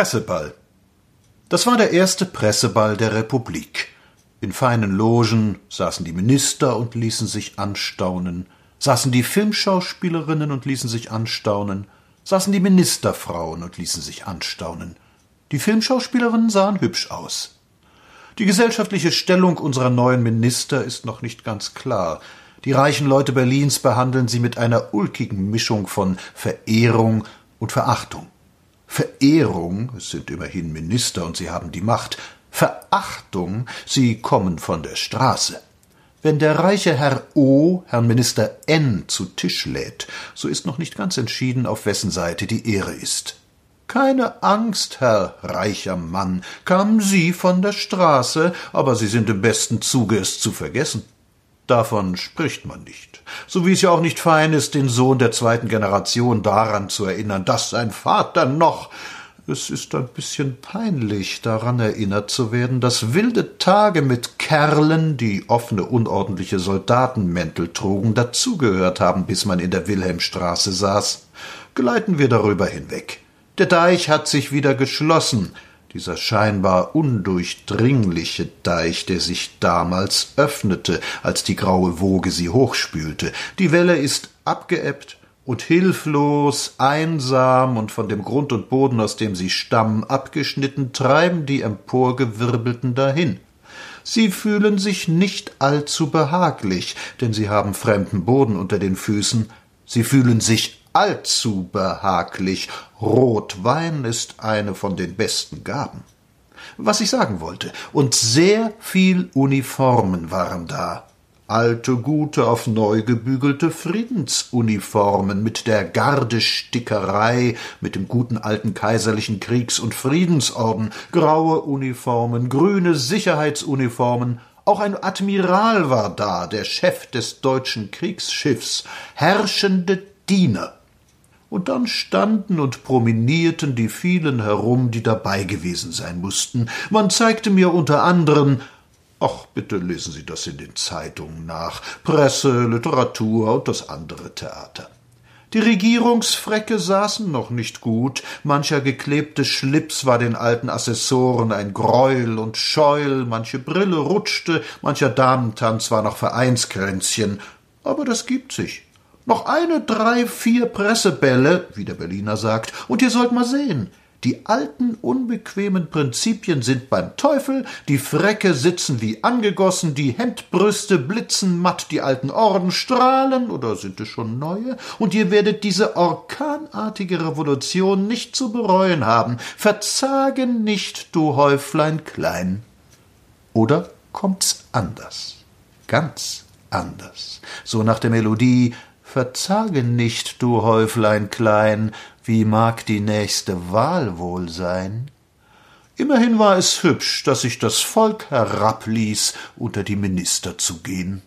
Presseball. Das war der erste Presseball der Republik. In feinen Logen saßen die Minister und ließen sich anstaunen, saßen die Filmschauspielerinnen und ließen sich anstaunen, saßen die Ministerfrauen und ließen sich anstaunen. Die Filmschauspielerinnen sahen hübsch aus. Die gesellschaftliche Stellung unserer neuen Minister ist noch nicht ganz klar. Die reichen Leute Berlins behandeln sie mit einer ulkigen Mischung von Verehrung und Verachtung. Verehrung, es sind immerhin Minister und sie haben die Macht, Verachtung, sie kommen von der Straße. Wenn der reiche Herr O Herrn Minister N zu Tisch lädt, so ist noch nicht ganz entschieden, auf wessen Seite die Ehre ist. Keine Angst, Herr reicher Mann, kamen Sie von der Straße, aber Sie sind im besten Zuge, es zu vergessen. Davon spricht man nicht. So wie es ja auch nicht fein ist, den Sohn der zweiten Generation daran zu erinnern, dass sein Vater noch es ist ein bisschen peinlich, daran erinnert zu werden, dass wilde Tage mit Kerlen, die offene, unordentliche Soldatenmäntel trugen, dazugehört haben, bis man in der Wilhelmstraße saß. Gleiten wir darüber hinweg. Der Deich hat sich wieder geschlossen dieser scheinbar undurchdringliche Deich, der sich damals öffnete, als die graue Woge sie hochspülte. Die Welle ist abgeebbt und hilflos, einsam und von dem Grund und Boden, aus dem sie stammen, abgeschnitten, treiben die emporgewirbelten dahin. Sie fühlen sich nicht allzu behaglich, denn sie haben fremden Boden unter den Füßen, sie fühlen sich allzu behaglich. Rotwein ist eine von den besten Gaben. Was ich sagen wollte, und sehr viel Uniformen waren da. Alte, gute, auf neu gebügelte Friedensuniformen mit der Gardestickerei, mit dem guten alten kaiserlichen Kriegs- und Friedensorden, graue Uniformen, grüne Sicherheitsuniformen, auch ein Admiral war da, der Chef des deutschen Kriegsschiffs, herrschende Diener und dann standen und promenierten die vielen herum, die dabei gewesen sein mussten. Man zeigte mir unter anderem Ach, bitte lesen Sie das in den Zeitungen nach. Presse, Literatur und das andere Theater. Die Regierungsfrecke saßen noch nicht gut, mancher geklebte Schlips war den alten Assessoren ein Greuel und Scheuel, manche Brille rutschte, mancher Damentanz war noch Vereinskränzchen, aber das gibt sich. Noch eine, drei, vier Pressebälle, wie der Berliner sagt, und ihr sollt mal sehen. Die alten, unbequemen Prinzipien sind beim Teufel, die Frecke sitzen wie angegossen, die Hemdbrüste blitzen matt, die alten Orden strahlen, oder sind es schon neue? Und ihr werdet diese orkanartige Revolution nicht zu bereuen haben. Verzagen nicht, du Häuflein klein. Oder kommt's anders? Ganz anders. So nach der Melodie Verzage nicht, du Häuflein klein, wie mag die nächste Wahl wohl sein? Immerhin war es hübsch, dass sich das Volk herabließ, unter die Minister zu gehen.